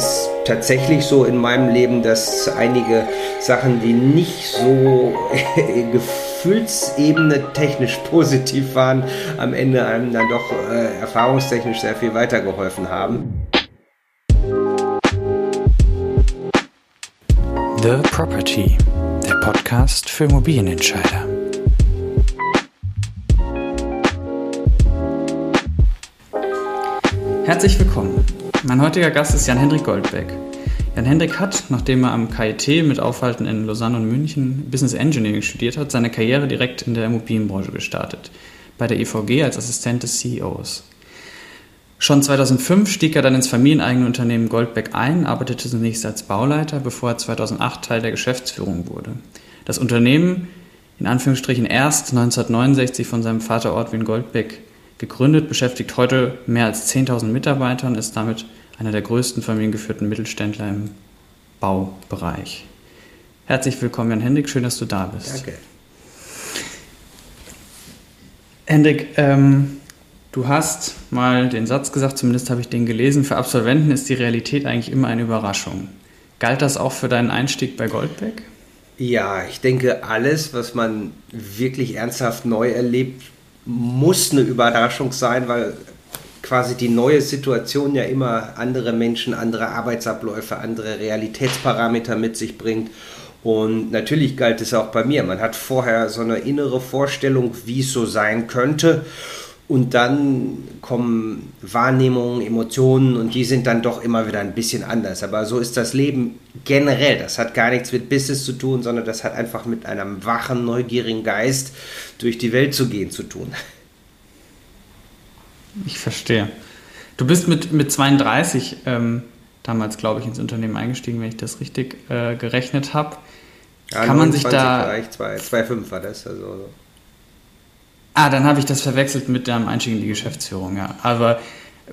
ist tatsächlich so in meinem Leben, dass einige Sachen, die nicht so Gefühlsebene technisch positiv waren, am Ende einem dann doch äh, erfahrungstechnisch sehr viel weitergeholfen haben. The Property, der Podcast für Immobilienentscheider. Herzlich willkommen. Mein heutiger Gast ist Jan-Hendrik Goldbeck. Jan-Hendrik hat, nachdem er am KIT mit Aufhalten in Lausanne und München Business Engineering studiert hat, seine Karriere direkt in der Immobilienbranche gestartet, bei der EVG als Assistent des CEOs. Schon 2005 stieg er dann ins familieneigene Unternehmen Goldbeck ein, arbeitete zunächst als Bauleiter, bevor er 2008 Teil der Geschäftsführung wurde. Das Unternehmen, in Anführungsstrichen erst 1969 von seinem Vater Ortwin Goldbeck gegründet, beschäftigt heute mehr als 10.000 Mitarbeiter und ist damit einer der größten familiengeführten Mittelständler im Baubereich. Herzlich willkommen, Jan Hendrik, schön, dass du da bist. Danke. Hendrik, ähm, du hast mal den Satz gesagt, zumindest habe ich den gelesen, für Absolventen ist die Realität eigentlich immer eine Überraschung. Galt das auch für deinen Einstieg bei Goldbeck? Ja, ich denke, alles, was man wirklich ernsthaft neu erlebt, muss eine Überraschung sein, weil quasi die neue Situation ja immer andere Menschen, andere Arbeitsabläufe, andere Realitätsparameter mit sich bringt. Und natürlich galt es auch bei mir. Man hat vorher so eine innere Vorstellung, wie es so sein könnte. Und dann kommen Wahrnehmungen, Emotionen und die sind dann doch immer wieder ein bisschen anders. Aber so ist das Leben generell. Das hat gar nichts mit Business zu tun, sondern das hat einfach mit einem wachen, neugierigen Geist durch die Welt zu gehen zu tun. Ich verstehe. Du bist mit, mit 32 ähm, damals, glaube ich, ins Unternehmen eingestiegen, wenn ich das richtig äh, gerechnet habe. Ja, Kann man sich da. 2,5 war das. Also Ah, dann habe ich das verwechselt mit deinem Einstieg in die Geschäftsführung, ja. Aber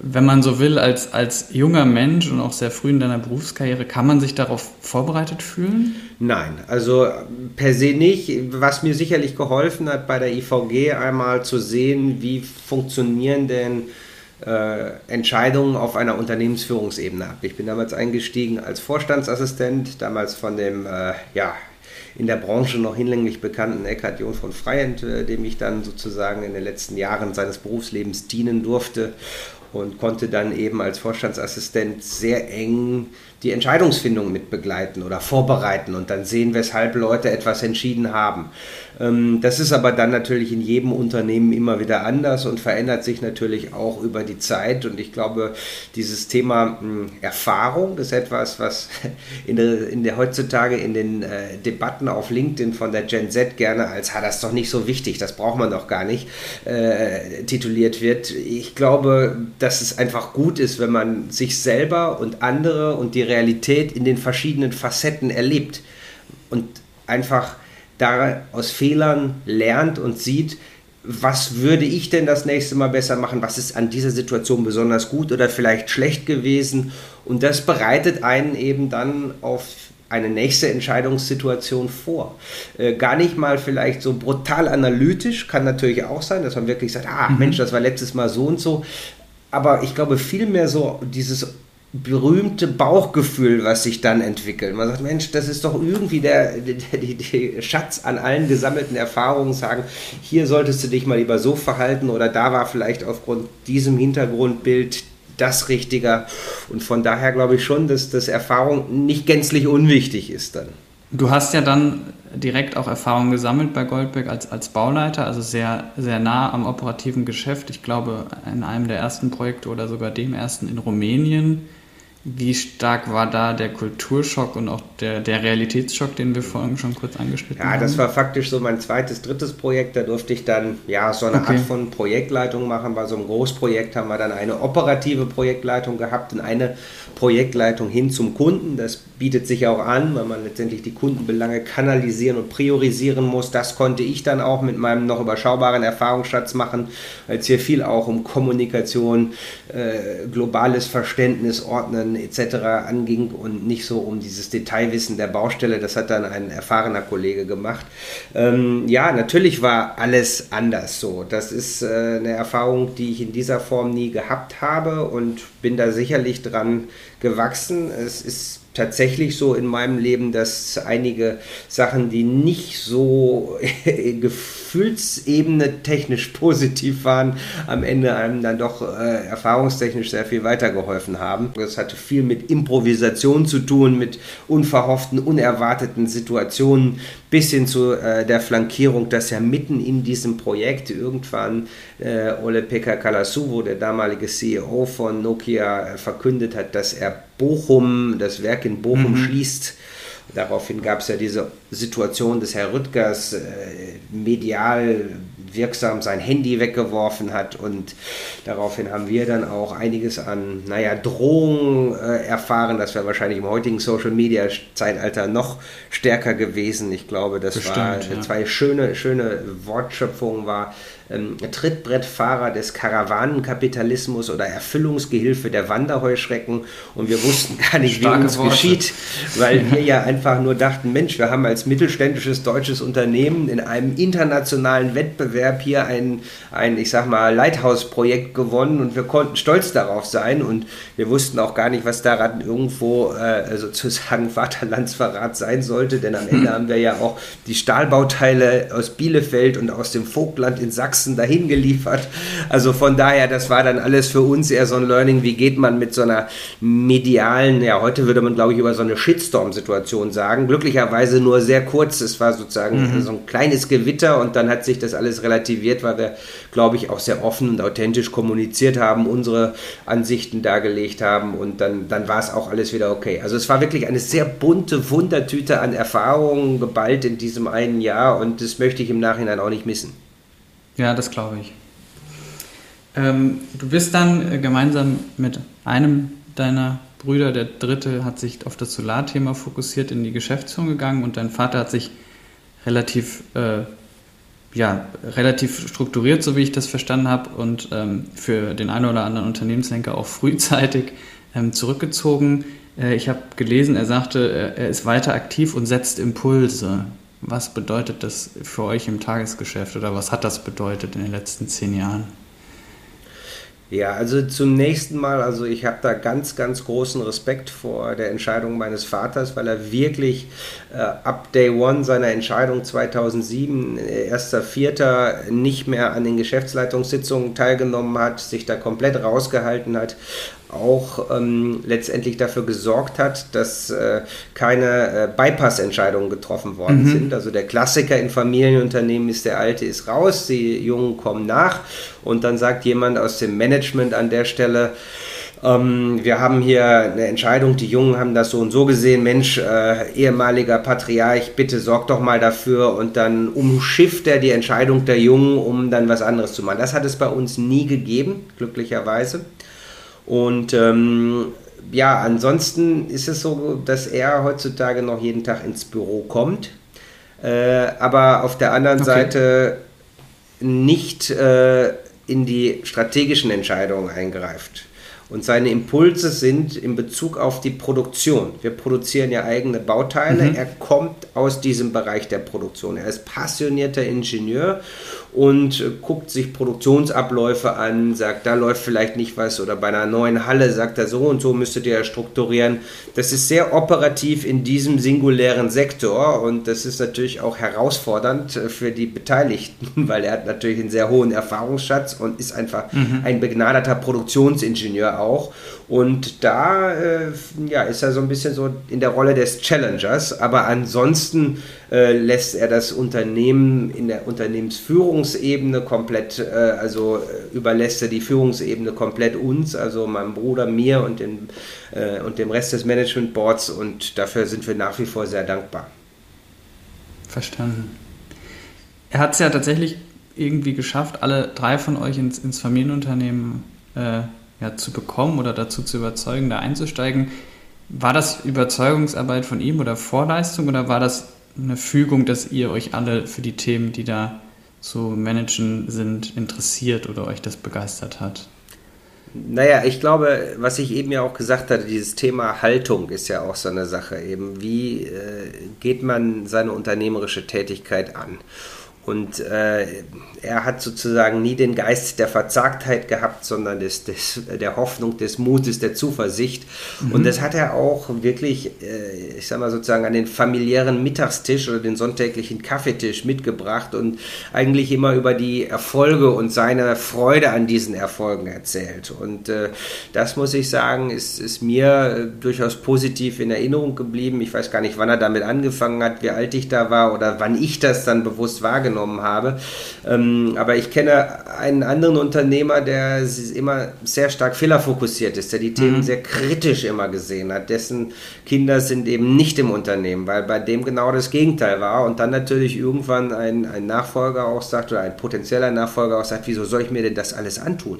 wenn man so will, als, als junger Mensch und auch sehr früh in deiner Berufskarriere, kann man sich darauf vorbereitet fühlen? Nein, also per se nicht. Was mir sicherlich geholfen hat bei der IVG einmal zu sehen, wie funktionieren denn äh, Entscheidungen auf einer Unternehmensführungsebene ab. Ich bin damals eingestiegen als Vorstandsassistent, damals von dem äh, ja, in der Branche noch hinlänglich bekannten Eckhard John von Freiend, äh, dem ich dann sozusagen in den letzten Jahren seines Berufslebens dienen durfte und konnte dann eben als Vorstandsassistent sehr eng die Entscheidungsfindung mit begleiten oder vorbereiten und dann sehen, weshalb Leute etwas entschieden haben. Ähm, das ist aber dann natürlich in jedem Unternehmen immer wieder anders und verändert sich natürlich auch über die Zeit. Und ich glaube, dieses Thema hm, Erfahrung ist etwas, was in der, in der heutzutage in den äh, Debatten auf LinkedIn von der Gen Z gerne als, ha, das ist doch nicht so wichtig, das braucht man doch gar nicht, äh, tituliert wird. Ich glaube, dass es einfach gut ist, wenn man sich selber und andere und die Realität in den verschiedenen Facetten erlebt und einfach da aus Fehlern lernt und sieht, was würde ich denn das nächste Mal besser machen, was ist an dieser Situation besonders gut oder vielleicht schlecht gewesen und das bereitet einen eben dann auf eine nächste Entscheidungssituation vor. Äh, gar nicht mal vielleicht so brutal analytisch, kann natürlich auch sein, dass man wirklich sagt, ah mhm. Mensch, das war letztes Mal so und so, aber ich glaube vielmehr so dieses berühmte Bauchgefühl, was sich dann entwickelt. Man sagt, Mensch, das ist doch irgendwie der, der, der, der, Schatz an allen gesammelten Erfahrungen, sagen, hier solltest du dich mal lieber so verhalten oder da war vielleicht aufgrund diesem Hintergrundbild das Richtiger. Und von daher glaube ich schon, dass das Erfahrung nicht gänzlich unwichtig ist dann. Du hast ja dann direkt auch Erfahrung gesammelt bei Goldberg als, als Bauleiter, also sehr, sehr nah am operativen Geschäft. Ich glaube, in einem der ersten Projekte oder sogar dem ersten in Rumänien wie stark war da der Kulturschock und auch der, der Realitätsschock, den wir vorhin schon kurz angeschnitten ja, haben? Ja, das war faktisch so mein zweites, drittes Projekt. Da durfte ich dann ja so eine okay. Art von Projektleitung machen. Bei so einem Großprojekt haben wir dann eine operative Projektleitung gehabt und eine Projektleitung hin zum Kunden. Das bietet sich auch an, weil man letztendlich die Kundenbelange kanalisieren und priorisieren muss. Das konnte ich dann auch mit meinem noch überschaubaren Erfahrungsschatz machen, weil es hier viel auch um Kommunikation, äh, globales Verständnis, Ordnen etc. anging und nicht so um dieses Detailwissen der Baustelle. Das hat dann ein erfahrener Kollege gemacht. Ähm, ja, natürlich war alles anders so. Das ist äh, eine Erfahrung, die ich in dieser Form nie gehabt habe und bin da sicherlich dran gewachsen. Es ist tatsächlich so in meinem Leben, dass einige Sachen, die nicht so Gefühlsebene technisch positiv waren, am Ende einem dann doch äh, erfahrungstechnisch sehr viel weitergeholfen haben. Das hatte viel mit Improvisation zu tun, mit unverhofften, unerwarteten Situationen, bis hin zu äh, der Flankierung, dass ja mitten in diesem Projekt irgendwann äh, Ole Pekka Kalasuvo, der damalige CEO von Nokia, äh, verkündet hat, dass er Bochum, das Werk in Bochum mhm. schließt. Daraufhin gab es ja diese Situation des Herr Rüttgers, äh, medial wirksam sein Handy weggeworfen hat und daraufhin haben wir dann auch einiges an, naja, Drohungen äh, erfahren. Das wäre wahrscheinlich im heutigen Social Media Zeitalter noch stärker gewesen. Ich glaube, das Bestimmt, war ja. zwei schöne, schöne Wortschöpfungen war ähm, Trittbrettfahrer des Karawanenkapitalismus oder Erfüllungsgehilfe der Wanderheuschrecken und wir wussten gar nicht, Starke wie uns Worte. geschieht, weil wir ja einfach nur dachten, Mensch, wir haben als mittelständisches deutsches Unternehmen in einem internationalen Wettbewerb hier ein, ein ich sag mal, Lighthouse-Projekt gewonnen und wir konnten stolz darauf sein und wir wussten auch gar nicht, was daran irgendwo äh, sozusagen Vaterlandsverrat sein sollte, denn am Ende haben wir ja auch die Stahlbauteile aus Bielefeld und aus dem Vogtland in Sachsen Sachsen dahin geliefert. Also von daher, das war dann alles für uns eher so ein Learning, wie geht man mit so einer medialen, ja, heute würde man glaube ich über so eine Shitstorm-Situation sagen. Glücklicherweise nur sehr kurz. Es war sozusagen mhm. so ein kleines Gewitter und dann hat sich das alles relativiert, weil wir, glaube ich, auch sehr offen und authentisch kommuniziert haben, unsere Ansichten dargelegt haben und dann, dann war es auch alles wieder okay. Also es war wirklich eine sehr bunte Wundertüte an Erfahrungen geballt in diesem einen Jahr und das möchte ich im Nachhinein auch nicht missen. Ja, das glaube ich. Ähm, du bist dann äh, gemeinsam mit einem deiner Brüder, der dritte, hat sich auf das Solarthema fokussiert, in die Geschäftsführung gegangen und dein Vater hat sich relativ, äh, ja, relativ strukturiert, so wie ich das verstanden habe, und ähm, für den einen oder anderen Unternehmenslenker auch frühzeitig ähm, zurückgezogen. Äh, ich habe gelesen, er sagte, er ist weiter aktiv und setzt Impulse. Was bedeutet das für euch im Tagesgeschäft oder was hat das bedeutet in den letzten zehn Jahren? Ja, also zum nächsten Mal, also ich habe da ganz, ganz großen Respekt vor der Entscheidung meines Vaters, weil er wirklich äh, ab Day One seiner Entscheidung 2007, 1.4., nicht mehr an den Geschäftsleitungssitzungen teilgenommen hat, sich da komplett rausgehalten hat, auch ähm, letztendlich dafür gesorgt hat, dass äh, keine äh, Bypass-Entscheidungen getroffen worden mhm. sind. Also der Klassiker in Familienunternehmen ist, der Alte ist raus, die Jungen kommen nach und dann sagt jemand aus dem Management an der Stelle, ähm, wir haben hier eine Entscheidung, die Jungen haben das so und so gesehen, Mensch, äh, ehemaliger Patriarch, bitte sorg doch mal dafür und dann umschifft er die Entscheidung der Jungen, um dann was anderes zu machen. Das hat es bei uns nie gegeben, glücklicherweise. Und ähm, ja, ansonsten ist es so, dass er heutzutage noch jeden Tag ins Büro kommt, äh, aber auf der anderen okay. Seite nicht äh, in die strategischen Entscheidungen eingreift. Und seine Impulse sind in Bezug auf die Produktion. Wir produzieren ja eigene Bauteile. Mhm. Er kommt aus diesem Bereich der Produktion. Er ist passionierter Ingenieur und guckt sich Produktionsabläufe an, sagt, da läuft vielleicht nicht was oder bei einer neuen Halle sagt er so und so müsstet ihr strukturieren. Das ist sehr operativ in diesem singulären Sektor und das ist natürlich auch herausfordernd äh, für die Beteiligten, weil er hat natürlich einen sehr hohen Erfahrungsschatz und ist einfach mhm. ein begnadeter Produktionsingenieur auch. Und da äh, ja, ist er so ein bisschen so in der Rolle des Challengers, aber ansonsten äh, lässt er das Unternehmen in der Unternehmensführungsebene komplett, äh, also äh, überlässt er die Führungsebene komplett uns, also meinem Bruder, mir und, den, äh, und dem Rest des Management Boards und dafür sind wir nach wie vor sehr dankbar. Verstanden. Er hat es ja tatsächlich irgendwie geschafft, alle drei von euch ins, ins Familienunternehmen äh, ja, zu bekommen oder dazu zu überzeugen, da einzusteigen. War das Überzeugungsarbeit von ihm oder Vorleistung oder war das eine Fügung, dass ihr euch alle für die Themen, die da zu managen sind, interessiert oder euch das begeistert hat? Naja, ich glaube, was ich eben ja auch gesagt hatte, dieses Thema Haltung ist ja auch so eine Sache eben. Wie äh, geht man seine unternehmerische Tätigkeit an? Und äh, er hat sozusagen nie den Geist der Verzagtheit gehabt, sondern des, des, der Hoffnung, des Mutes, der Zuversicht. Mhm. Und das hat er auch wirklich, äh, ich sag mal sozusagen, an den familiären Mittagstisch oder den sonntäglichen Kaffeetisch mitgebracht und eigentlich immer über die Erfolge und seine Freude an diesen Erfolgen erzählt. Und äh, das muss ich sagen, ist, ist mir äh, durchaus positiv in Erinnerung geblieben. Ich weiß gar nicht, wann er damit angefangen hat, wie alt ich da war oder wann ich das dann bewusst wahrgenommen wahrgenommen habe. Ähm, aber ich kenne einen anderen Unternehmer, der immer sehr stark fehlerfokussiert ist, der die Themen mhm. sehr kritisch immer gesehen hat. Dessen Kinder sind eben nicht im Unternehmen, weil bei dem genau das Gegenteil war. Und dann natürlich irgendwann ein, ein Nachfolger auch sagt, oder ein potenzieller Nachfolger auch sagt, wieso soll ich mir denn das alles antun?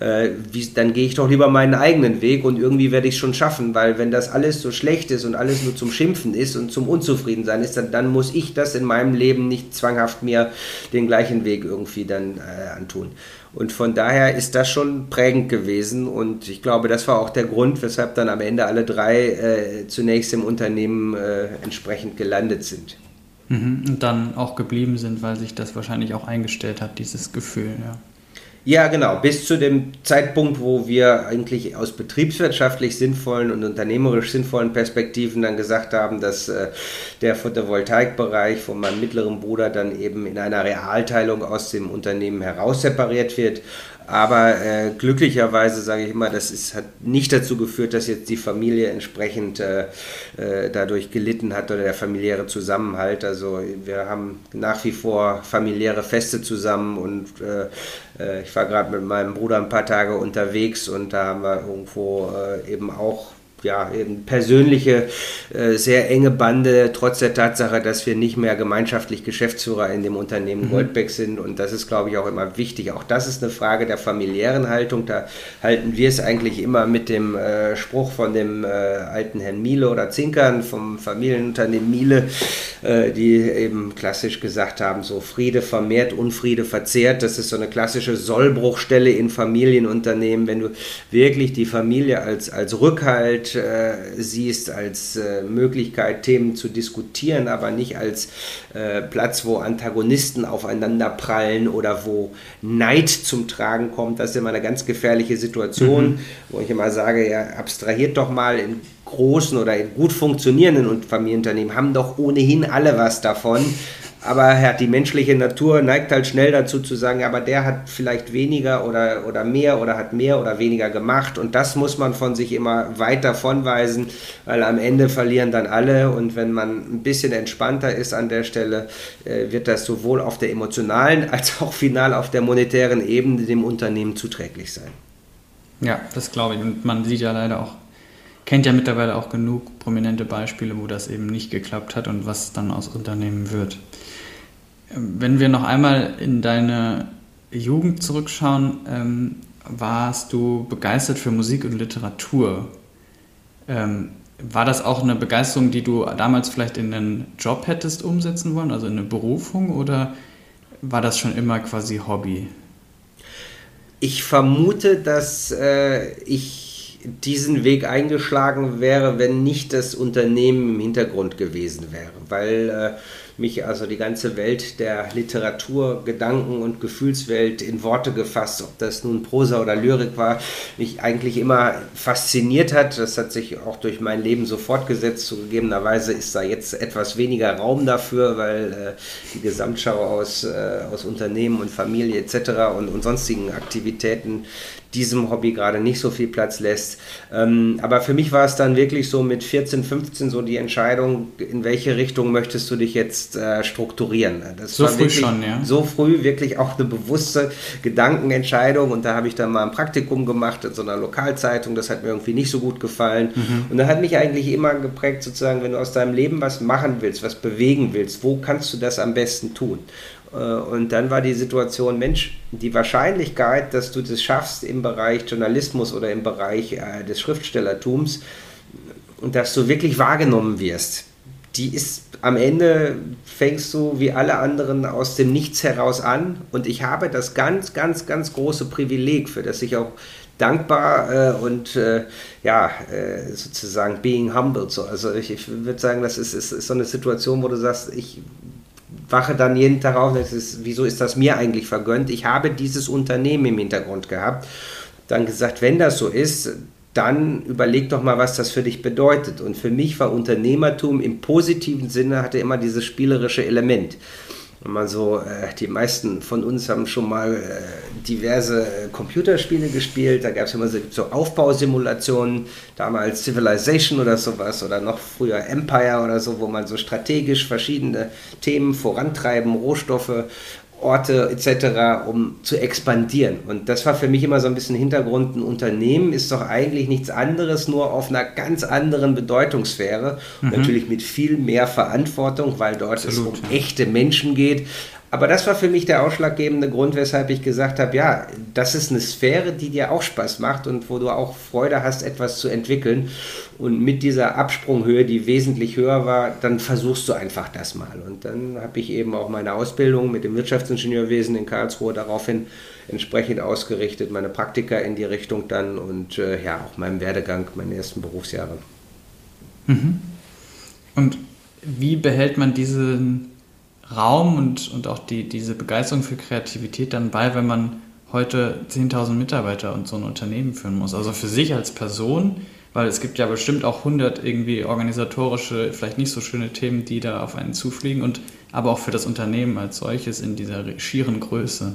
Äh, wie, dann gehe ich doch lieber meinen eigenen Weg und irgendwie werde ich es schon schaffen, weil wenn das alles so schlecht ist und alles nur zum Schimpfen ist und zum Unzufriedensein ist, dann, dann muss ich das in meinem Leben nicht zwanghaft mir den gleichen Weg irgendwie dann äh, antun. Und von daher ist das schon prägend gewesen und ich glaube, das war auch der Grund, weshalb dann am Ende alle drei äh, zunächst im Unternehmen äh, entsprechend gelandet sind. Mhm. Und dann auch geblieben sind, weil sich das wahrscheinlich auch eingestellt hat, dieses Gefühl, ja. Ja, genau. Bis zu dem Zeitpunkt, wo wir eigentlich aus betriebswirtschaftlich sinnvollen und unternehmerisch sinnvollen Perspektiven dann gesagt haben, dass äh, der Photovoltaikbereich von meinem mittleren Bruder dann eben in einer Realteilung aus dem Unternehmen heraus separiert wird aber äh, glücklicherweise sage ich immer, das ist, hat nicht dazu geführt, dass jetzt die Familie entsprechend äh, äh, dadurch gelitten hat oder der familiäre Zusammenhalt. Also wir haben nach wie vor familiäre Feste zusammen und äh, äh, ich war gerade mit meinem Bruder ein paar Tage unterwegs und da haben wir irgendwo äh, eben auch ja, eben persönliche, äh, sehr enge Bande, trotz der Tatsache, dass wir nicht mehr gemeinschaftlich Geschäftsführer in dem Unternehmen mhm. Goldbeck sind. Und das ist, glaube ich, auch immer wichtig. Auch das ist eine Frage der familiären Haltung. Da halten wir es eigentlich immer mit dem äh, Spruch von dem äh, alten Herrn Miele oder Zinkern vom Familienunternehmen Miele, äh, die eben klassisch gesagt haben, so Friede vermehrt, Unfriede verzehrt. Das ist so eine klassische Sollbruchstelle in Familienunternehmen, wenn du wirklich die Familie als, als Rückhalt äh, siehst als äh, Möglichkeit, Themen zu diskutieren, aber nicht als äh, Platz, wo Antagonisten aufeinander prallen oder wo Neid zum Tragen kommt. Das ist immer eine ganz gefährliche Situation, mhm. wo ich immer sage, ja, abstrahiert doch mal in großen oder in gut funktionierenden Familienunternehmen haben doch ohnehin alle was davon. Aber die menschliche Natur neigt halt schnell dazu zu sagen, aber der hat vielleicht weniger oder, oder mehr oder hat mehr oder weniger gemacht. Und das muss man von sich immer weit davonweisen, weil am Ende verlieren dann alle. Und wenn man ein bisschen entspannter ist an der Stelle, äh, wird das sowohl auf der emotionalen als auch final auf der monetären Ebene dem Unternehmen zuträglich sein. Ja, das glaube ich. Und man sieht ja leider auch kennt ja mittlerweile auch genug prominente Beispiele, wo das eben nicht geklappt hat und was dann aus Unternehmen wird. Wenn wir noch einmal in deine Jugend zurückschauen, ähm, warst du begeistert für Musik und Literatur. Ähm, war das auch eine Begeisterung, die du damals vielleicht in einen Job hättest umsetzen wollen, also in eine Berufung, oder war das schon immer quasi Hobby? Ich vermute, dass äh, ich diesen Weg eingeschlagen wäre, wenn nicht das Unternehmen im Hintergrund gewesen wäre, weil äh, mich also die ganze Welt der Literatur, Gedanken und Gefühlswelt in Worte gefasst, ob das nun Prosa oder Lyrik war, mich eigentlich immer fasziniert hat. Das hat sich auch durch mein Leben so fortgesetzt. Zugegebenerweise ist da jetzt etwas weniger Raum dafür, weil äh, die Gesamtschau aus, äh, aus Unternehmen und Familie etc. Und, und sonstigen Aktivitäten diesem Hobby gerade nicht so viel Platz lässt. Ähm, aber für mich war es dann wirklich so mit 14, 15 so die Entscheidung, in welche Richtung möchtest du dich jetzt äh, strukturieren. Das so früh schon, ja. So früh wirklich auch eine bewusste Gedankenentscheidung und da habe ich dann mal ein Praktikum gemacht in so einer Lokalzeitung, das hat mir irgendwie nicht so gut gefallen mhm. und da hat mich eigentlich immer geprägt sozusagen, wenn du aus deinem Leben was machen willst, was bewegen willst, wo kannst du das am besten tun? Äh, und dann war die Situation, Mensch, die Wahrscheinlichkeit, dass du das schaffst im Bereich Journalismus oder im Bereich äh, des Schriftstellertums und dass du wirklich wahrgenommen wirst, die ist am Ende fängst du wie alle anderen aus dem Nichts heraus an und ich habe das ganz, ganz, ganz große Privileg, für das ich auch dankbar äh, und äh, ja, äh, sozusagen being humble. So. Also ich, ich würde sagen, das ist, ist, ist so eine Situation, wo du sagst, ich wache dann jeden Tag auf, das ist, wieso ist das mir eigentlich vergönnt? Ich habe dieses Unternehmen im Hintergrund gehabt. Dann gesagt, wenn das so ist, dann überleg doch mal, was das für dich bedeutet. Und für mich war Unternehmertum im positiven Sinne, hatte immer dieses spielerische Element. Wenn man so, äh, die meisten von uns haben schon mal äh, diverse äh, Computerspiele gespielt. Da gab es immer so, so Aufbausimulationen, damals Civilization oder sowas oder noch früher Empire oder so, wo man so strategisch verschiedene Themen vorantreiben, Rohstoffe Orte etc., um zu expandieren. Und das war für mich immer so ein bisschen Hintergrund. Ein Unternehmen ist doch eigentlich nichts anderes, nur auf einer ganz anderen Bedeutungssphäre. Mhm. Natürlich mit viel mehr Verantwortung, weil dort Absolut, es um echte Menschen geht. Aber das war für mich der ausschlaggebende Grund, weshalb ich gesagt habe, ja, das ist eine Sphäre, die dir auch Spaß macht und wo du auch Freude hast, etwas zu entwickeln. Und mit dieser Absprunghöhe, die wesentlich höher war, dann versuchst du einfach das mal. Und dann habe ich eben auch meine Ausbildung mit dem Wirtschaftsingenieurwesen in Karlsruhe daraufhin entsprechend ausgerichtet, meine Praktika in die Richtung dann und äh, ja, auch meinem Werdegang, meine ersten Berufsjahre. Mhm. Und wie behält man diesen Raum und, und auch die, diese Begeisterung für Kreativität dann bei, wenn man heute 10.000 Mitarbeiter und so ein Unternehmen führen muss. Also für sich als Person, weil es gibt ja bestimmt auch 100 irgendwie organisatorische, vielleicht nicht so schöne Themen, die da auf einen zufliegen und aber auch für das Unternehmen als solches in dieser schieren Größe.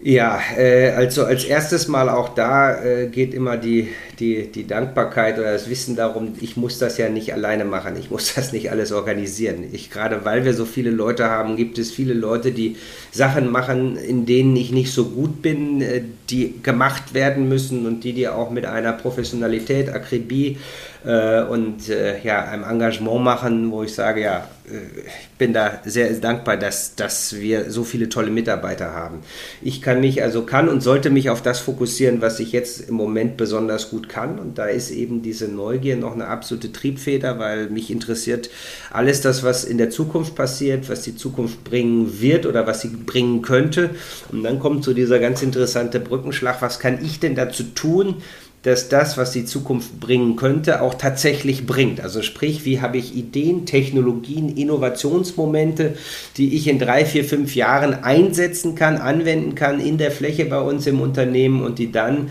Ja, äh, also als erstes Mal auch da äh, geht immer die, die, die Dankbarkeit oder das Wissen darum, ich muss das ja nicht alleine machen, ich muss das nicht alles organisieren. Ich, gerade weil wir so viele Leute haben, gibt es viele Leute, die Sachen machen, in denen ich nicht so gut bin, äh, die gemacht werden müssen und die die auch mit einer Professionalität, Akribie äh, und äh, ja, einem Engagement machen, wo ich sage, ja, äh, ich bin da sehr dankbar, dass, dass wir so viele tolle Mitarbeiter haben. Ich kann mich, also kann und sollte mich auf das fokussieren, was ich jetzt im Moment besonders gut kann. Und da ist eben diese Neugier noch eine absolute Triebfeder, weil mich interessiert alles das, was in der Zukunft passiert, was die Zukunft bringen wird oder was sie bringen könnte. Und dann kommt so dieser ganz interessante Brückenschlag, was kann ich denn dazu tun, dass das, was die Zukunft bringen könnte, auch tatsächlich bringt. Also sprich, wie habe ich Ideen, Technologien, Innovationsmomente, die ich in drei, vier, fünf Jahren einsetzen kann, anwenden kann in der Fläche bei uns im Unternehmen und die dann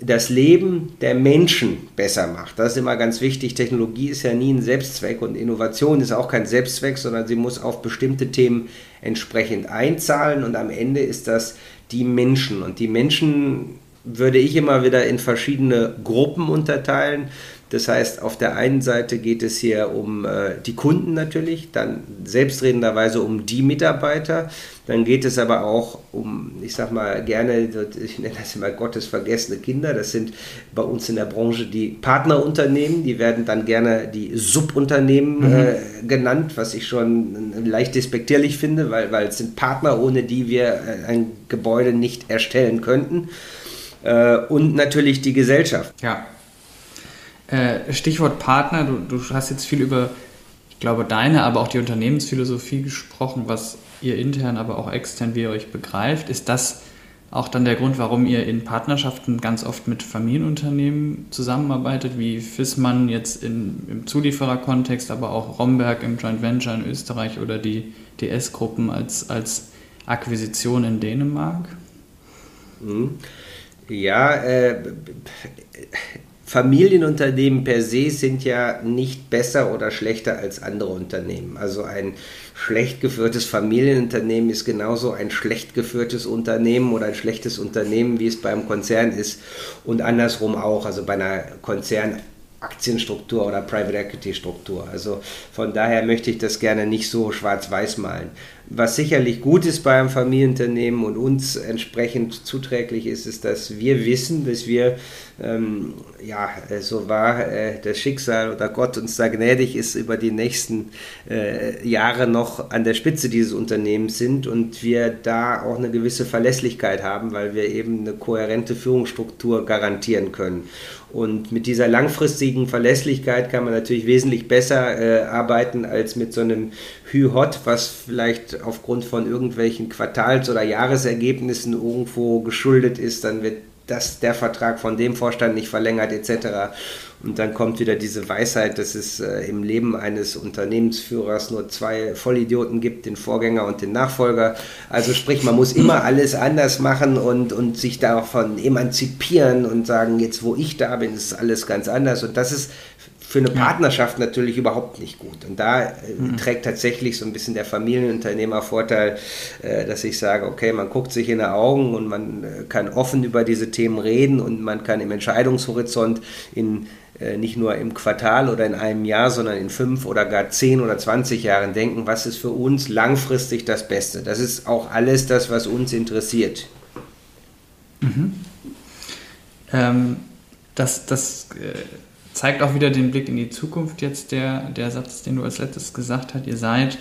das Leben der Menschen besser macht. Das ist immer ganz wichtig. Technologie ist ja nie ein Selbstzweck und Innovation ist auch kein Selbstzweck, sondern sie muss auf bestimmte Themen entsprechend einzahlen und am Ende ist das die Menschen. Und die Menschen würde ich immer wieder in verschiedene Gruppen unterteilen. Das heißt, auf der einen Seite geht es hier um äh, die Kunden natürlich, dann selbstredenderweise um die Mitarbeiter. Dann geht es aber auch um, ich sag mal gerne, ich nenne das immer gottesvergessene Kinder. Das sind bei uns in der Branche die Partnerunternehmen. Die werden dann gerne die Subunternehmen mhm. äh, genannt, was ich schon leicht despektierlich finde, weil, weil es sind Partner, ohne die wir äh, ein Gebäude nicht erstellen könnten äh, und natürlich die Gesellschaft. Ja. Äh, Stichwort Partner, du, du hast jetzt viel über, ich glaube, deine, aber auch die Unternehmensphilosophie gesprochen, was ihr intern, aber auch extern, wie ihr euch begreift. Ist das auch dann der Grund, warum ihr in Partnerschaften ganz oft mit Familienunternehmen zusammenarbeitet, wie Fissmann jetzt in, im Zuliefererkontext, aber auch Romberg im Joint Venture in Österreich oder die DS-Gruppen als, als Akquisition in Dänemark? Mhm. Ja, äh, Familienunternehmen per se sind ja nicht besser oder schlechter als andere Unternehmen. Also ein schlecht geführtes Familienunternehmen ist genauso ein schlecht geführtes Unternehmen oder ein schlechtes Unternehmen, wie es beim Konzern ist und andersrum auch. Also bei einer Konzern Aktienstruktur oder Private Equity Struktur. Also von daher möchte ich das gerne nicht so schwarz-weiß malen. Was sicherlich gut ist bei einem Familienunternehmen und uns entsprechend zuträglich ist, ist, dass wir wissen, dass wir, ähm, ja, so war äh, das Schicksal oder Gott uns da gnädig ist, über die nächsten äh, Jahre noch an der Spitze dieses Unternehmens sind und wir da auch eine gewisse Verlässlichkeit haben, weil wir eben eine kohärente Führungsstruktur garantieren können. Und mit dieser langfristigen Verlässlichkeit kann man natürlich wesentlich besser äh, arbeiten als mit so einem Hü-Hot, was vielleicht aufgrund von irgendwelchen Quartals- oder Jahresergebnissen irgendwo geschuldet ist. Dann wird dass der Vertrag von dem Vorstand nicht verlängert etc. Und dann kommt wieder diese Weisheit, dass es äh, im Leben eines Unternehmensführers nur zwei Vollidioten gibt, den Vorgänger und den Nachfolger. Also sprich, man muss immer alles anders machen und, und sich davon emanzipieren und sagen, jetzt wo ich da bin, ist alles ganz anders. Und das ist für eine Partnerschaft natürlich überhaupt nicht gut. Und da äh, mhm. trägt tatsächlich so ein bisschen der Familienunternehmer Vorteil, äh, dass ich sage, okay, man guckt sich in die Augen und man äh, kann offen über diese Themen reden und man kann im Entscheidungshorizont in nicht nur im Quartal oder in einem Jahr, sondern in fünf oder gar zehn oder zwanzig Jahren denken, was ist für uns langfristig das Beste. Das ist auch alles das, was uns interessiert. Mhm. Ähm, das das zeigt auch wieder den Blick in die Zukunft jetzt, der, der Satz, den du als letztes gesagt hast. Ihr seid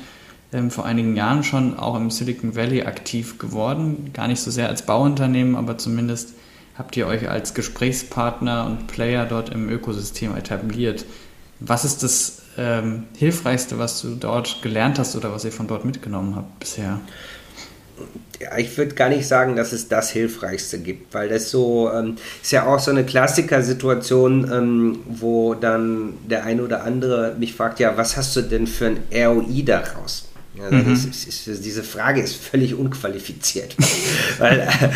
ähm, vor einigen Jahren schon auch im Silicon Valley aktiv geworden. Gar nicht so sehr als Bauunternehmen, aber zumindest habt ihr euch als Gesprächspartner und Player dort im Ökosystem etabliert. Was ist das ähm, Hilfreichste, was du dort gelernt hast oder was ihr von dort mitgenommen habt bisher? Ich würde gar nicht sagen, dass es das Hilfreichste gibt, weil das so ähm, ist ja auch so eine Klassikersituation, ähm, wo dann der eine oder andere mich fragt, ja, was hast du denn für ein ROI daraus? Also mhm. ist, ist, diese Frage ist völlig unqualifiziert. Weil, äh,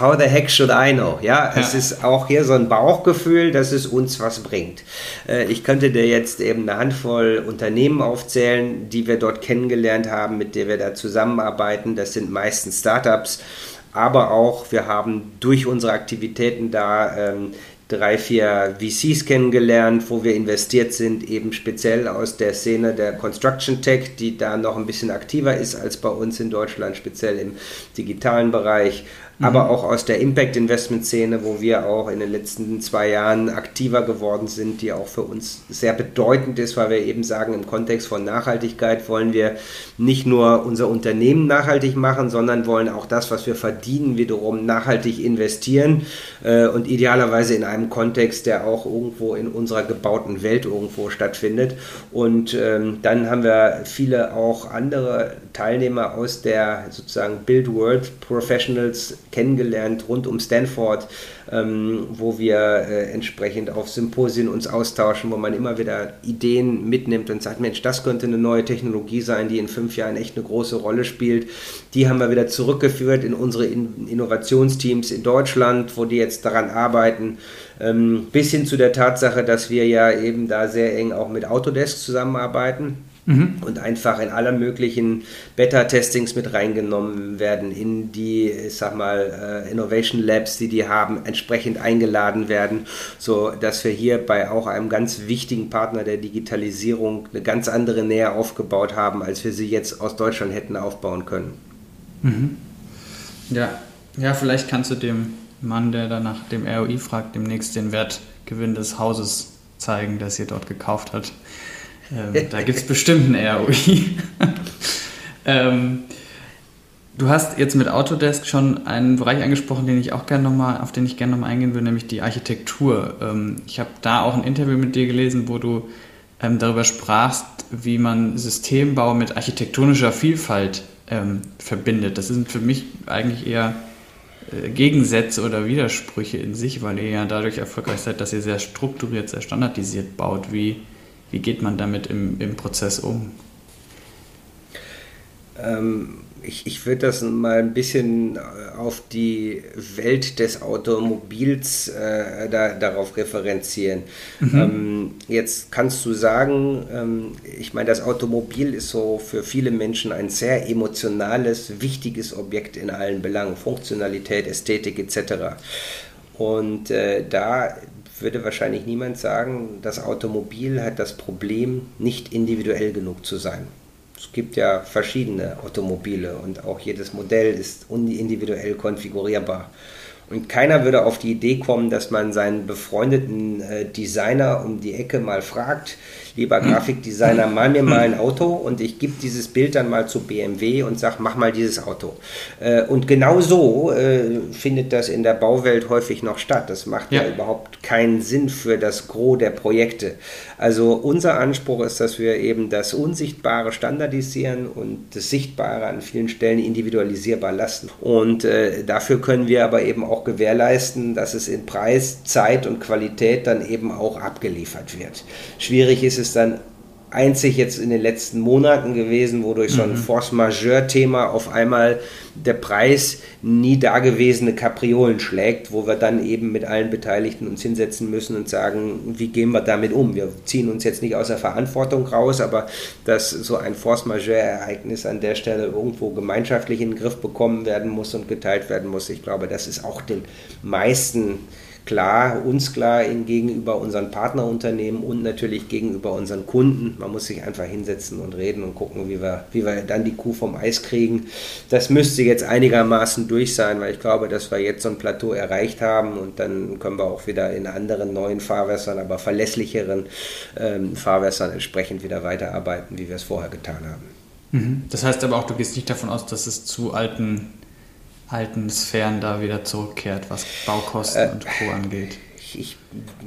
how the heck should I know? Ja, ja, es ist auch hier so ein Bauchgefühl, dass es uns was bringt. Äh, ich könnte dir jetzt eben eine Handvoll Unternehmen aufzählen, die wir dort kennengelernt haben, mit denen wir da zusammenarbeiten. Das sind meistens Startups aber auch wir haben durch unsere Aktivitäten da ähm, drei, vier VCs kennengelernt, wo wir investiert sind, eben speziell aus der Szene der Construction Tech, die da noch ein bisschen aktiver ist als bei uns in Deutschland, speziell im digitalen Bereich aber mhm. auch aus der Impact-Investment-Szene, wo wir auch in den letzten zwei Jahren aktiver geworden sind, die auch für uns sehr bedeutend ist, weil wir eben sagen, im Kontext von Nachhaltigkeit wollen wir nicht nur unser Unternehmen nachhaltig machen, sondern wollen auch das, was wir verdienen, wiederum nachhaltig investieren äh, und idealerweise in einem Kontext, der auch irgendwo in unserer gebauten Welt irgendwo stattfindet. Und ähm, dann haben wir viele auch andere Teilnehmer aus der sozusagen Build World Professionals kennengelernt rund um Stanford, ähm, wo wir äh, entsprechend auf Symposien uns austauschen, wo man immer wieder Ideen mitnimmt und sagt, Mensch, das könnte eine neue Technologie sein, die in fünf Jahren echt eine große Rolle spielt. Die haben wir wieder zurückgeführt in unsere in Innovationsteams in Deutschland, wo die jetzt daran arbeiten. Ähm, bis hin zu der Tatsache, dass wir ja eben da sehr eng auch mit Autodesk zusammenarbeiten mhm. und einfach in aller möglichen Beta-Testings mit reingenommen werden, in die, ich sag mal, äh, Innovation Labs, die die haben, entsprechend eingeladen werden, so dass wir hier bei auch einem ganz wichtigen Partner der Digitalisierung eine ganz andere Nähe aufgebaut haben, als wir sie jetzt aus Deutschland hätten aufbauen können. Mhm. Ja. ja, vielleicht kannst du dem Mann, der da nach dem ROI fragt, demnächst den Wertgewinn des Hauses zeigen, das ihr dort gekauft hat. Ähm, da gibt es bestimmt ein ROI. ähm, du hast jetzt mit Autodesk schon einen Bereich angesprochen, den ich auch gerne noch mal, auf den ich gerne nochmal eingehen würde, nämlich die Architektur. Ähm, ich habe da auch ein Interview mit dir gelesen, wo du ähm, darüber sprachst, wie man Systembau mit architektonischer Vielfalt ähm, verbindet. Das sind für mich eigentlich eher äh, Gegensätze oder Widersprüche in sich, weil ihr ja dadurch erfolgreich seid, dass ihr sehr strukturiert, sehr standardisiert baut. Wie, wie geht man damit im, im Prozess um? Ähm, ich, ich würde das mal ein bisschen äh, auf die Welt des Automobils äh, da, darauf referenzieren. Mhm. Ähm, jetzt kannst du sagen, ähm, ich meine, das Automobil ist so für viele Menschen ein sehr emotionales, wichtiges Objekt in allen Belangen, Funktionalität, Ästhetik etc. Und äh, da würde wahrscheinlich niemand sagen, das Automobil hat das Problem, nicht individuell genug zu sein. Es gibt ja verschiedene Automobile und auch jedes Modell ist individuell konfigurierbar. Und keiner würde auf die Idee kommen, dass man seinen befreundeten äh, Designer um die Ecke mal fragt, lieber Grafikdesigner, mal mir mal ein Auto und ich gebe dieses Bild dann mal zu BMW und sage, mach mal dieses Auto. Äh, und genau so äh, findet das in der Bauwelt häufig noch statt. Das macht ja. ja überhaupt keinen Sinn für das Gros der Projekte. Also unser Anspruch ist, dass wir eben das Unsichtbare standardisieren und das Sichtbare an vielen Stellen individualisierbar lassen. Und äh, dafür können wir aber eben auch gewährleisten, dass es in Preis, Zeit und Qualität dann eben auch abgeliefert wird. Schwierig ist es dann einzig jetzt in den letzten Monaten gewesen, wo durch so ein mhm. Force Majeure-Thema auf einmal der Preis nie dagewesene Kapriolen schlägt, wo wir dann eben mit allen Beteiligten uns hinsetzen müssen und sagen, wie gehen wir damit um? Wir ziehen uns jetzt nicht aus der Verantwortung raus, aber dass so ein Force Majeure-Ereignis an der Stelle irgendwo gemeinschaftlich in den Griff bekommen werden muss und geteilt werden muss, ich glaube, das ist auch den meisten klar, uns klar gegenüber unseren Partnerunternehmen und natürlich gegenüber unseren Kunden. Man muss sich einfach hinsetzen und reden und gucken, wie wir, wie wir dann die Kuh vom Eis kriegen. Das müsste jetzt einigermaßen durch sein, weil ich glaube, dass wir jetzt so ein Plateau erreicht haben und dann können wir auch wieder in anderen neuen Fahrwässern, aber verlässlicheren ähm, Fahrwässern entsprechend wieder weiterarbeiten, wie wir es vorher getan haben. Mhm. Das heißt aber auch, du gehst nicht davon aus, dass es zu alten alten Sphären da wieder zurückkehrt, was Baukosten äh, und Co. angeht? Ich, ich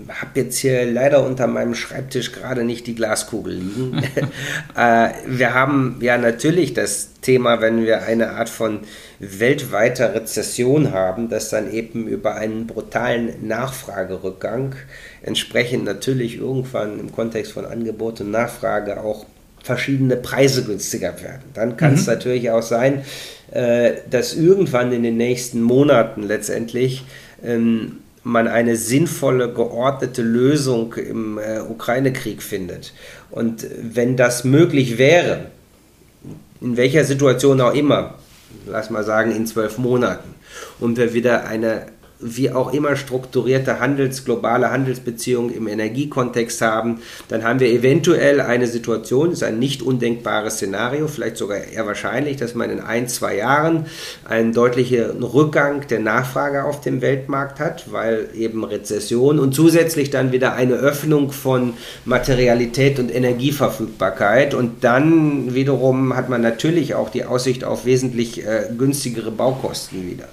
habe jetzt hier leider unter meinem Schreibtisch gerade nicht die Glaskugel liegen. äh, wir haben ja natürlich das Thema, wenn wir eine Art von weltweiter Rezession haben, dass dann eben über einen brutalen Nachfragerückgang entsprechend natürlich irgendwann im Kontext von Angebot und Nachfrage auch verschiedene Preise günstiger werden. Dann kann es mhm. natürlich auch sein, äh, dass irgendwann in den nächsten Monaten letztendlich ähm, man eine sinnvolle, geordnete Lösung im äh, Ukraine-Krieg findet. Und wenn das möglich wäre, in welcher Situation auch immer, lass mal sagen in zwölf Monaten, und wir wieder eine wie auch immer strukturierte Handels, globale Handelsbeziehungen im Energiekontext haben, dann haben wir eventuell eine Situation, ist ein nicht undenkbares Szenario, vielleicht sogar eher wahrscheinlich, dass man in ein, zwei Jahren einen deutlichen Rückgang der Nachfrage auf dem Weltmarkt hat, weil eben Rezession und zusätzlich dann wieder eine Öffnung von Materialität und Energieverfügbarkeit und dann wiederum hat man natürlich auch die Aussicht auf wesentlich äh, günstigere Baukosten wieder.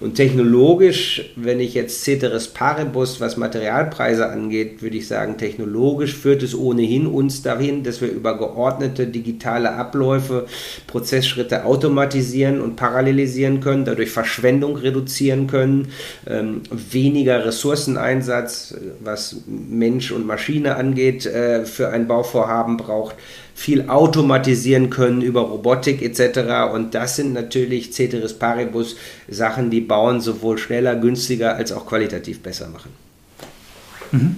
Und technologisch, wenn ich jetzt Ceteris Paribus, was Materialpreise angeht, würde ich sagen, technologisch führt es ohnehin uns dahin, dass wir über geordnete digitale Abläufe Prozessschritte automatisieren und parallelisieren können, dadurch Verschwendung reduzieren können, ähm, weniger Ressourceneinsatz, was Mensch und Maschine angeht, äh, für ein Bauvorhaben braucht viel automatisieren können über Robotik etc. Und das sind natürlich Ceteris Paribus Sachen, die Bauen sowohl schneller, günstiger als auch qualitativ besser machen. Mhm.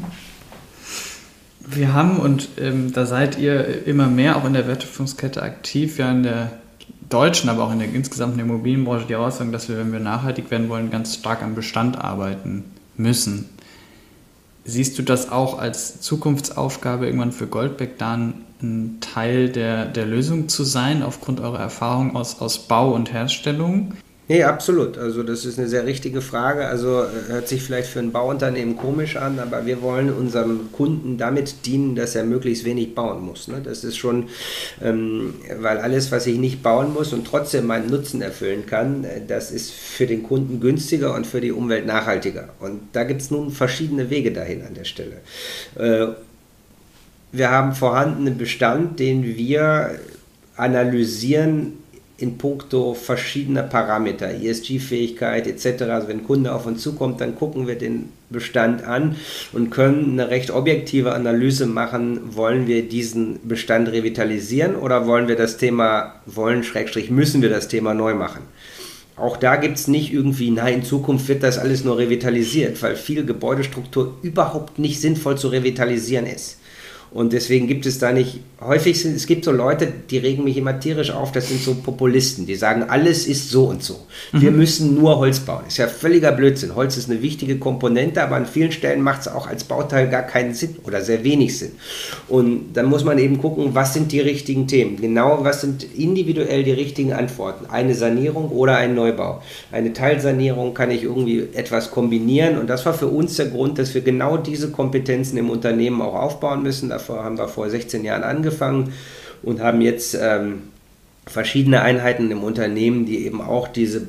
Wir haben, und ähm, da seid ihr immer mehr auch in der Wertschöpfungskette aktiv, ja in der deutschen, aber auch in der insgesamten Immobilienbranche die Aussage, dass wir, wenn wir nachhaltig werden wollen, ganz stark am Bestand arbeiten müssen. Siehst du das auch als Zukunftsaufgabe irgendwann für Goldbeck, da ein Teil der, der Lösung zu sein, aufgrund eurer Erfahrung aus, aus Bau und Herstellung? Nee, absolut. Also das ist eine sehr richtige Frage. Also äh, hört sich vielleicht für ein Bauunternehmen komisch an, aber wir wollen unserem Kunden damit dienen, dass er möglichst wenig bauen muss. Ne? Das ist schon, ähm, weil alles, was ich nicht bauen muss und trotzdem meinen Nutzen erfüllen kann, äh, das ist für den Kunden günstiger und für die Umwelt nachhaltiger. Und da gibt es nun verschiedene Wege dahin an der Stelle. Äh, wir haben vorhandenen Bestand, den wir analysieren in puncto verschiedener Parameter, ESG-Fähigkeit etc. Also wenn ein Kunde auf uns zukommt, dann gucken wir den Bestand an und können eine recht objektive Analyse machen, wollen wir diesen Bestand revitalisieren oder wollen wir das Thema, wollen, Schrägstrich, müssen wir das Thema neu machen. Auch da gibt es nicht irgendwie, na, in Zukunft wird das alles nur revitalisiert, weil viel Gebäudestruktur überhaupt nicht sinnvoll zu revitalisieren ist. Und deswegen gibt es da nicht, häufig sind, es gibt so Leute, die regen mich immer tierisch auf, das sind so Populisten, die sagen, alles ist so und so. Wir mhm. müssen nur Holz bauen. Ist ja völliger Blödsinn. Holz ist eine wichtige Komponente, aber an vielen Stellen macht es auch als Bauteil gar keinen Sinn oder sehr wenig Sinn. Und dann muss man eben gucken, was sind die richtigen Themen. Genau, was sind individuell die richtigen Antworten. Eine Sanierung oder ein Neubau. Eine Teilsanierung kann ich irgendwie etwas kombinieren und das war für uns der Grund, dass wir genau diese Kompetenzen im Unternehmen auch aufbauen müssen. Da Davor haben wir vor 16 Jahren angefangen und haben jetzt ähm, verschiedene Einheiten im Unternehmen, die eben auch diese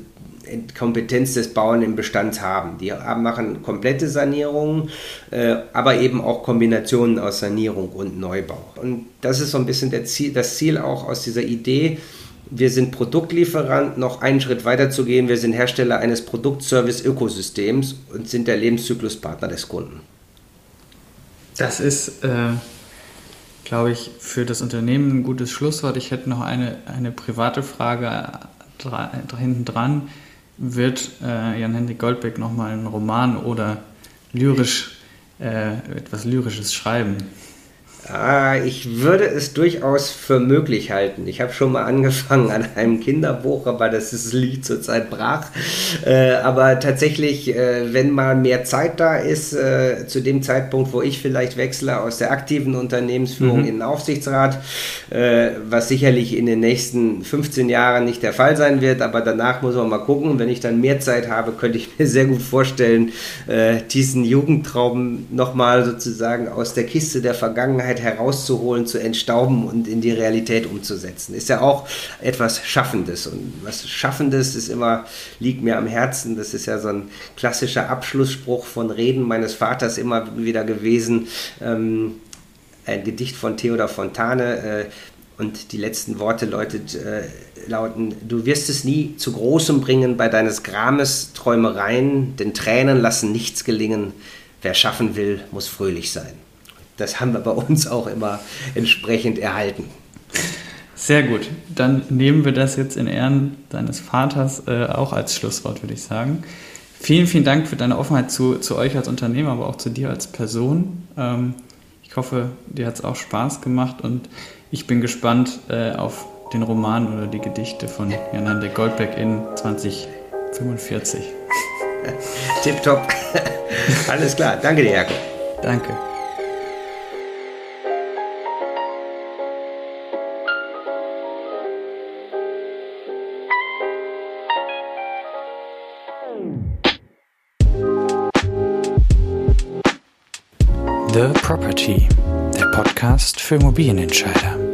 Kompetenz des Bauern im Bestand haben. Die machen komplette Sanierungen, äh, aber eben auch Kombinationen aus Sanierung und Neubau. Und das ist so ein bisschen Ziel, das Ziel auch aus dieser Idee, wir sind Produktlieferant, noch einen Schritt weiter zu gehen. Wir sind Hersteller eines Produktservice-Ökosystems und sind der Lebenszykluspartner des Kunden. Das ist, äh, glaube ich, für das Unternehmen ein gutes Schlusswort. Ich hätte noch eine, eine private Frage hinten dran. Wird äh, Jan-Henrik Goldbeck nochmal einen Roman oder lyrisch äh, etwas Lyrisches schreiben? Ah, ich würde es durchaus für möglich halten. Ich habe schon mal angefangen an einem Kinderbuch, aber das ist Lied zurzeit brach. Äh, aber tatsächlich, äh, wenn mal mehr Zeit da ist, äh, zu dem Zeitpunkt, wo ich vielleicht wechsle aus der aktiven Unternehmensführung mhm. in den Aufsichtsrat, äh, was sicherlich in den nächsten 15 Jahren nicht der Fall sein wird, aber danach muss man mal gucken. Wenn ich dann mehr Zeit habe, könnte ich mir sehr gut vorstellen, äh, diesen Jugendtraum nochmal sozusagen aus der Kiste der Vergangenheit Vergangenheit herauszuholen, zu entstauben und in die Realität umzusetzen. Ist ja auch etwas Schaffendes. Und was Schaffendes ist immer, liegt mir am Herzen. Das ist ja so ein klassischer Abschlussspruch von Reden meines Vaters immer wieder gewesen. Ähm, ein Gedicht von Theodor Fontane. Äh, und die letzten Worte läutet, äh, lauten, du wirst es nie zu Großem bringen bei deines Grames Träumereien, denn Tränen lassen nichts gelingen. Wer schaffen will, muss fröhlich sein das haben wir bei uns auch immer entsprechend erhalten. Sehr gut. Dann nehmen wir das jetzt in Ehren deines Vaters äh, auch als Schlusswort, würde ich sagen. Vielen, vielen Dank für deine Offenheit zu, zu euch als Unternehmer, aber auch zu dir als Person. Ähm, ich hoffe, dir hat es auch Spaß gemacht und ich bin gespannt äh, auf den Roman oder die Gedichte von Jan-Hendrik Goldbeck in 2045. Tipptopp. Alles klar. Danke dir, Jakob. Danke. The Property, der Podcast für Immobilienentscheider.